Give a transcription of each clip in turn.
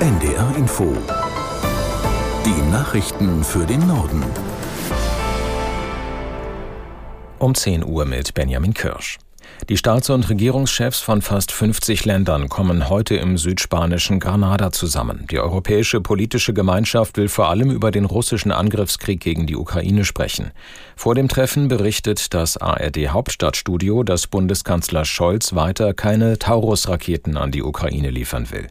NDR Info. Die Nachrichten für den Norden. Um 10 Uhr mit Benjamin Kirsch. Die Staats- und Regierungschefs von fast 50 Ländern kommen heute im südspanischen Granada zusammen. Die europäische politische Gemeinschaft will vor allem über den russischen Angriffskrieg gegen die Ukraine sprechen. Vor dem Treffen berichtet das ARD Hauptstadtstudio, dass Bundeskanzler Scholz weiter keine Taurus-Raketen an die Ukraine liefern will.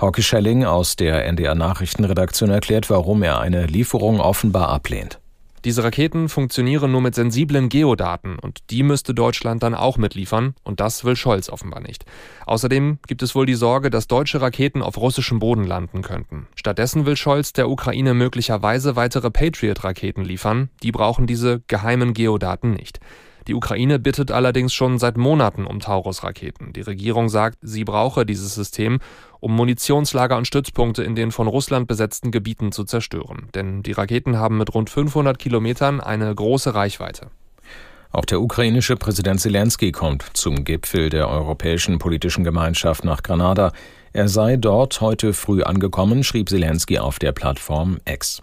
Hauke Schelling aus der NDR Nachrichtenredaktion erklärt, warum er eine Lieferung offenbar ablehnt. Diese Raketen funktionieren nur mit sensiblen Geodaten und die müsste Deutschland dann auch mitliefern und das will Scholz offenbar nicht. Außerdem gibt es wohl die Sorge, dass deutsche Raketen auf russischem Boden landen könnten. Stattdessen will Scholz der Ukraine möglicherweise weitere Patriot-Raketen liefern. Die brauchen diese geheimen Geodaten nicht. Die Ukraine bittet allerdings schon seit Monaten um Taurus-Raketen. Die Regierung sagt, sie brauche dieses System, um Munitionslager und Stützpunkte in den von Russland besetzten Gebieten zu zerstören. Denn die Raketen haben mit rund 500 Kilometern eine große Reichweite. Auch der ukrainische Präsident Zelensky kommt zum Gipfel der Europäischen Politischen Gemeinschaft nach Granada. Er sei dort heute früh angekommen, schrieb Zelensky auf der Plattform X.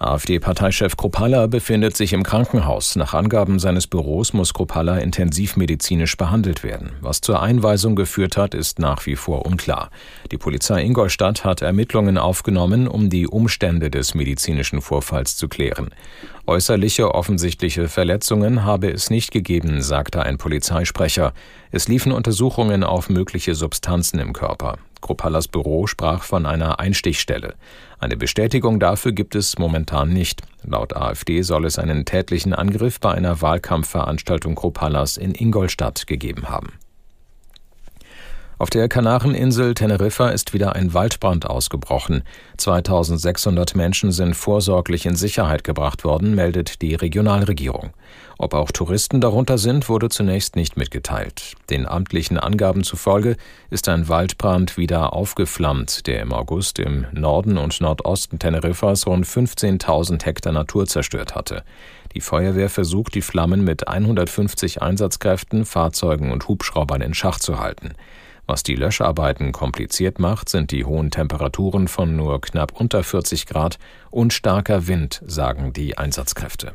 AfD-Parteichef Kropalla befindet sich im Krankenhaus. Nach Angaben seines Büros muss Kropalla intensivmedizinisch behandelt werden. Was zur Einweisung geführt hat, ist nach wie vor unklar. Die Polizei Ingolstadt hat Ermittlungen aufgenommen, um die Umstände des medizinischen Vorfalls zu klären. Äußerliche offensichtliche Verletzungen habe es nicht gegeben, sagte ein Polizeisprecher. Es liefen Untersuchungen auf mögliche Substanzen im Körper. Kropallas Büro sprach von einer Einstichstelle. Eine Bestätigung dafür gibt es momentan nicht. Laut AfD soll es einen tätlichen Angriff bei einer Wahlkampfveranstaltung Kropallas in Ingolstadt gegeben haben. Auf der Kanareninsel Teneriffa ist wieder ein Waldbrand ausgebrochen. 2600 Menschen sind vorsorglich in Sicherheit gebracht worden, meldet die Regionalregierung. Ob auch Touristen darunter sind, wurde zunächst nicht mitgeteilt. Den amtlichen Angaben zufolge ist ein Waldbrand wieder aufgeflammt, der im August im Norden und Nordosten Teneriffas rund 15.000 Hektar Natur zerstört hatte. Die Feuerwehr versucht, die Flammen mit 150 Einsatzkräften, Fahrzeugen und Hubschraubern in Schach zu halten. Was die Löscharbeiten kompliziert macht, sind die hohen Temperaturen von nur knapp unter 40 Grad und starker Wind, sagen die Einsatzkräfte.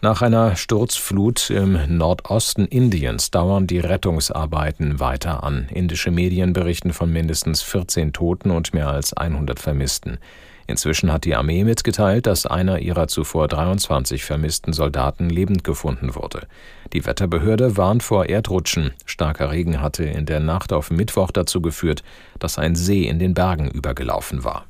Nach einer Sturzflut im Nordosten Indiens dauern die Rettungsarbeiten weiter an. Indische Medien berichten von mindestens 14 Toten und mehr als 100 Vermissten. Inzwischen hat die Armee mitgeteilt, dass einer ihrer zuvor 23 vermissten Soldaten lebend gefunden wurde. Die Wetterbehörde warnt vor Erdrutschen. Starker Regen hatte in der Nacht auf Mittwoch dazu geführt, dass ein See in den Bergen übergelaufen war.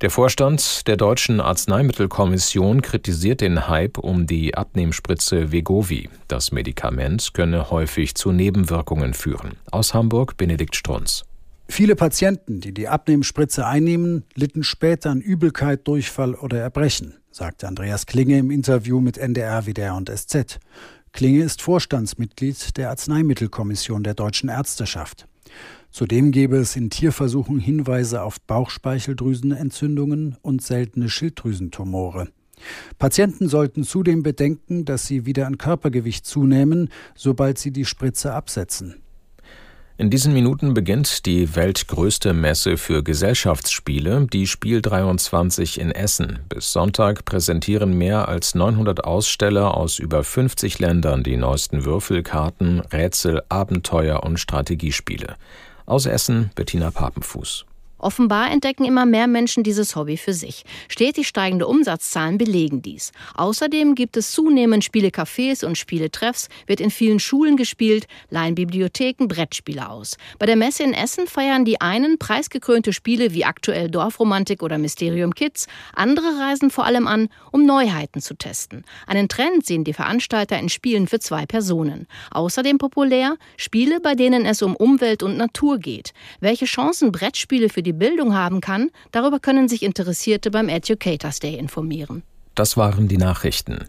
Der Vorstand der Deutschen Arzneimittelkommission kritisiert den Hype um die Abnehmspritze Vegovi. Das Medikament könne häufig zu Nebenwirkungen führen. Aus Hamburg Benedikt Strunz. Viele Patienten, die die Abnehmspritze einnehmen, litten später an Übelkeit, Durchfall oder Erbrechen, sagte Andreas Klinge im Interview mit NDR, WDR und SZ. Klinge ist Vorstandsmitglied der Arzneimittelkommission der deutschen Ärzteschaft. Zudem gebe es in Tierversuchen Hinweise auf Bauchspeicheldrüsenentzündungen und seltene Schilddrüsentumore. Patienten sollten zudem bedenken, dass sie wieder an Körpergewicht zunehmen, sobald sie die Spritze absetzen. In diesen Minuten beginnt die weltgrößte Messe für Gesellschaftsspiele, die Spiel 23 in Essen. Bis Sonntag präsentieren mehr als 900 Aussteller aus über 50 Ländern die neuesten Würfelkarten, Rätsel, Abenteuer und Strategiespiele. Aus Essen Bettina Papenfuß. Offenbar entdecken immer mehr Menschen dieses Hobby für sich. Stetig steigende Umsatzzahlen belegen dies. Außerdem gibt es zunehmend Spielecafés und Spieletreffs, wird in vielen Schulen gespielt, leihen Bibliotheken Brettspiele aus. Bei der Messe in Essen feiern die einen preisgekrönte Spiele wie aktuell Dorfromantik oder Mysterium Kids, andere reisen vor allem an, um Neuheiten zu testen. Einen Trend sehen die Veranstalter in Spielen für zwei Personen. Außerdem populär Spiele, bei denen es um Umwelt und Natur geht. Welche Chancen Brettspiele für die Bildung haben kann, darüber können sich Interessierte beim Educators Day informieren. Das waren die Nachrichten.